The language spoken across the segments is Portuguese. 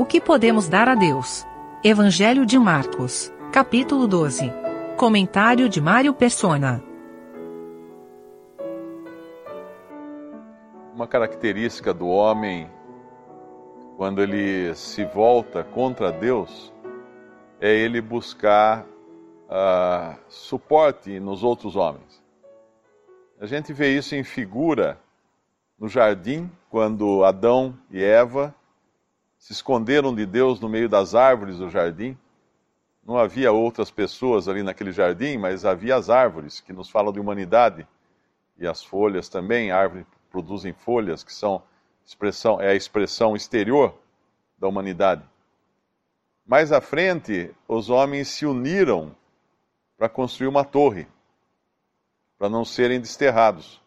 O que podemos dar a Deus? Evangelho de Marcos, capítulo 12. Comentário de Mário Persona. Uma característica do homem quando ele se volta contra Deus é ele buscar uh, suporte nos outros homens. A gente vê isso em figura no jardim, quando Adão e Eva se esconderam de Deus no meio das árvores do jardim. Não havia outras pessoas ali naquele jardim, mas havia as árvores que nos falam de humanidade e as folhas também. Árvores produzem folhas que são expressão é a expressão exterior da humanidade. Mais à frente, os homens se uniram para construir uma torre, para não serem desterrados.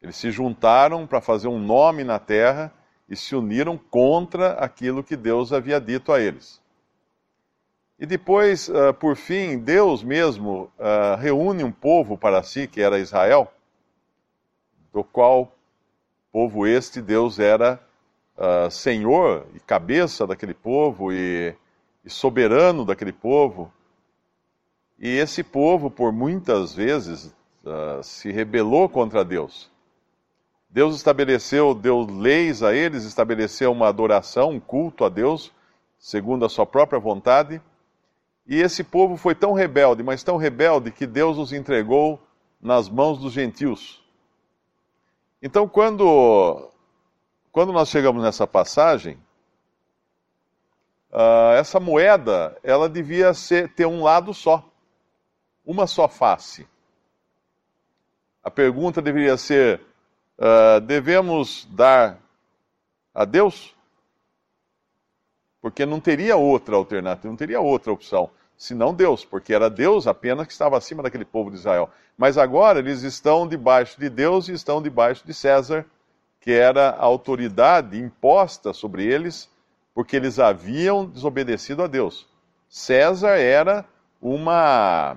Eles se juntaram para fazer um nome na terra e se uniram contra aquilo que Deus havia dito a eles. E depois, uh, por fim, Deus mesmo uh, reúne um povo para si, que era Israel, do qual povo este Deus era uh, senhor e cabeça daquele povo e soberano daquele povo. E esse povo, por muitas vezes, se rebelou contra Deus. Deus estabeleceu, deu leis a eles, estabeleceu uma adoração, um culto a Deus, segundo a sua própria vontade. E esse povo foi tão rebelde, mas tão rebelde, que Deus os entregou nas mãos dos gentios. Então, quando, quando nós chegamos nessa passagem, uh, essa moeda, ela devia ser, ter um lado só, uma só face. A pergunta deveria ser: uh, devemos dar a Deus? Porque não teria outra alternativa, não teria outra opção, senão Deus, porque era Deus apenas que estava acima daquele povo de Israel. Mas agora eles estão debaixo de Deus e estão debaixo de César, que era a autoridade imposta sobre eles, porque eles haviam desobedecido a Deus. César era uma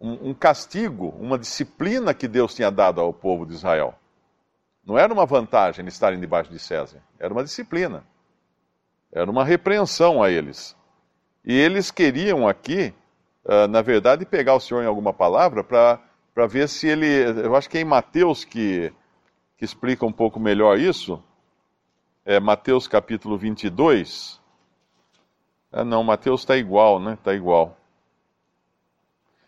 um, castigo, uma disciplina que Deus tinha dado ao povo de Israel. Não era uma vantagem estarem debaixo de César, era uma disciplina. Era uma repreensão a eles. E eles queriam aqui, uh, na verdade, pegar o Senhor em alguma palavra para ver se ele. Eu acho que é em Mateus que, que explica um pouco melhor isso. É Mateus capítulo 22. Ah, não, Mateus está igual, né? Está igual.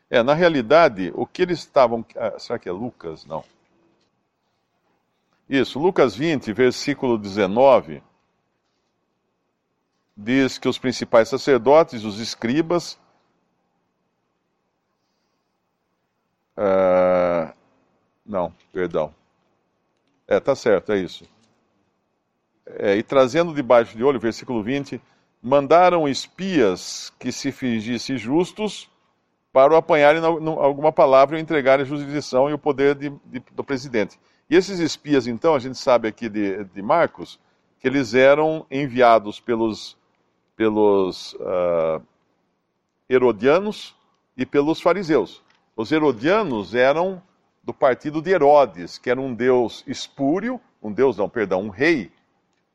É, na realidade, o que eles estavam. Ah, será que é Lucas? Não. Isso, Lucas 20, versículo 19, diz que os principais sacerdotes, os escribas, uh, não, perdão. É, tá certo, é isso. É, e trazendo debaixo de olho, versículo 20, mandaram espias que se fingissem justos para o apanharem em alguma palavra e entregarem a jurisdição e o poder de, de, do presidente. E esses espias, então, a gente sabe aqui de, de Marcos, que eles eram enviados pelos, pelos uh, herodianos e pelos fariseus. Os herodianos eram do partido de Herodes, que era um deus espúrio, um deus não, perdão, um rei,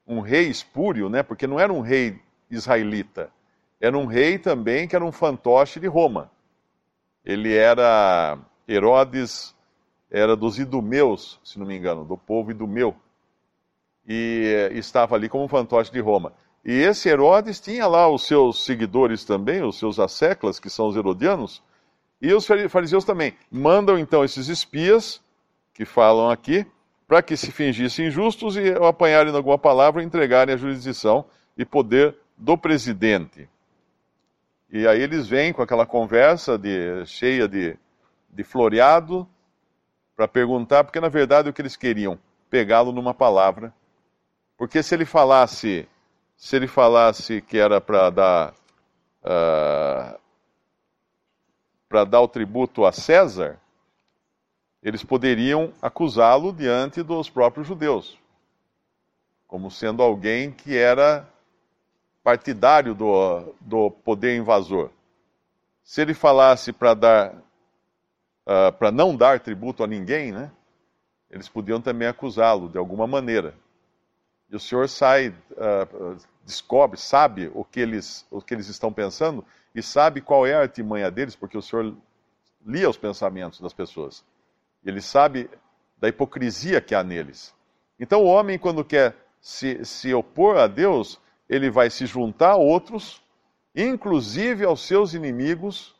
um rei espúrio, né? Porque não era um rei israelita, era um rei também que era um fantoche de Roma. Ele era Herodes era dos idumeus, se não me engano, do povo idumeu, e eh, estava ali como um fantoche de Roma. E esse Herodes tinha lá os seus seguidores também, os seus asseclas, que são os herodianos, e os fariseus também. Mandam então esses espias, que falam aqui, para que se fingissem justos e apanharem alguma palavra, entregarem a jurisdição e poder do presidente. E aí eles vêm com aquela conversa de, cheia de, de floreado, para perguntar, porque na verdade o que eles queriam, pegá-lo numa palavra. Porque se ele falasse, se ele falasse que era para dar uh, para dar o tributo a César, eles poderiam acusá-lo diante dos próprios judeus, como sendo alguém que era partidário do, do poder invasor. Se ele falasse para dar uh, ah, para não dar tributo a ninguém, né? Eles podiam também acusá-lo de alguma maneira. E o Senhor sai uh, descobre, sabe o que eles, o que eles estão pensando e sabe qual é a artimanha deles, porque o Senhor lia os pensamentos das pessoas. Ele sabe da hipocrisia que há neles. Então, o homem, quando quer se, se opor a Deus, ele vai se juntar a outros, inclusive aos seus inimigos,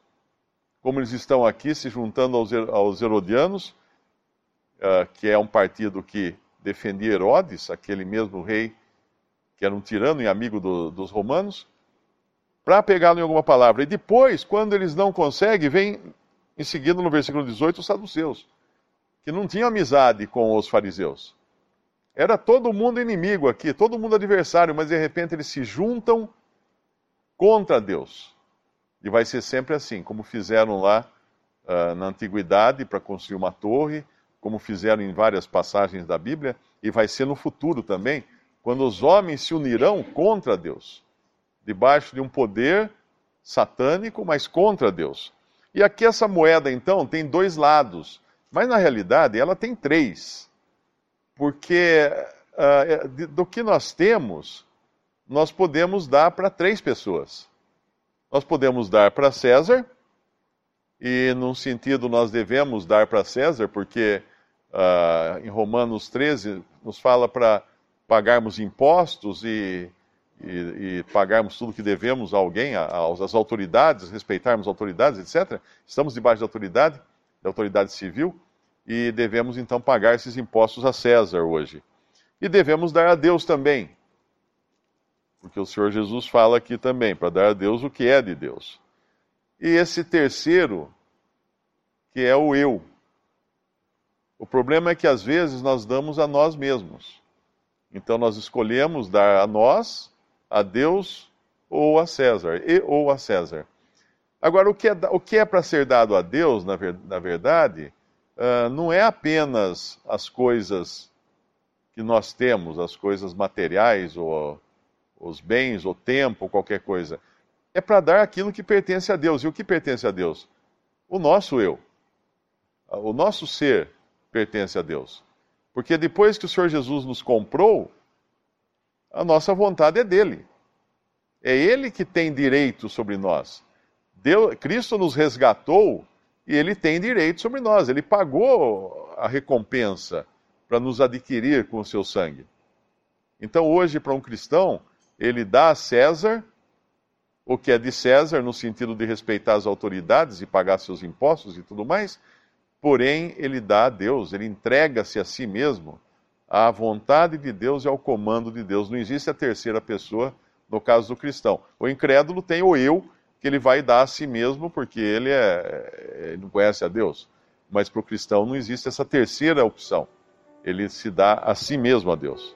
como eles estão aqui se juntando aos, aos Herodianos, uh, que é um partido que defendia Herodes, aquele mesmo rei que era um tirano e amigo do, dos romanos, para pegá-lo em alguma palavra. E depois, quando eles não conseguem, vem em seguida no versículo 18 os saduceus, que não tinham amizade com os fariseus. Era todo mundo inimigo aqui, todo mundo adversário, mas de repente eles se juntam contra Deus. E vai ser sempre assim, como fizeram lá uh, na antiguidade para construir uma torre, como fizeram em várias passagens da Bíblia, e vai ser no futuro também, quando os homens se unirão contra Deus, debaixo de um poder satânico, mas contra Deus. E aqui essa moeda, então, tem dois lados, mas na realidade ela tem três. Porque uh, do que nós temos, nós podemos dar para três pessoas. Nós podemos dar para César, e num sentido nós devemos dar para César, porque uh, em Romanos 13 nos fala para pagarmos impostos e, e, e, pagarmos tudo que devemos a alguém, às autoridades, respeitarmos autoridades, etc. Estamos debaixo da autoridade, da autoridade civil, e devemos então pagar esses impostos a César hoje. E devemos dar a Deus também, porque o Senhor Jesus fala aqui também, para dar a Deus o que é de Deus. E esse terceiro, que é o eu. O problema é que às vezes nós damos a nós mesmos. Então nós escolhemos dar a nós, a Deus ou a César, e ou a César. Agora, o que é, o que é para ser dado a Deus, na, ver, na verdade, uh, não é apenas as coisas que nós temos, as coisas materiais ou os bens, o tempo, qualquer coisa. É para dar aquilo que pertence a Deus. E o que pertence a Deus? O nosso eu. O nosso ser pertence a Deus. Porque depois que o Senhor Jesus nos comprou, a nossa vontade é dele. É ele que tem direito sobre nós. Deus, Cristo nos resgatou e ele tem direito sobre nós. Ele pagou a recompensa para nos adquirir com o seu sangue. Então, hoje, para um cristão, ele dá a César o que é de César, no sentido de respeitar as autoridades e pagar seus impostos e tudo mais, porém ele dá a Deus, ele entrega-se a si mesmo à vontade de Deus e ao comando de Deus. Não existe a terceira pessoa no caso do cristão. O incrédulo tem o eu, que ele vai dar a si mesmo, porque ele, é, ele não conhece a Deus. Mas para o cristão não existe essa terceira opção. Ele se dá a si mesmo a Deus.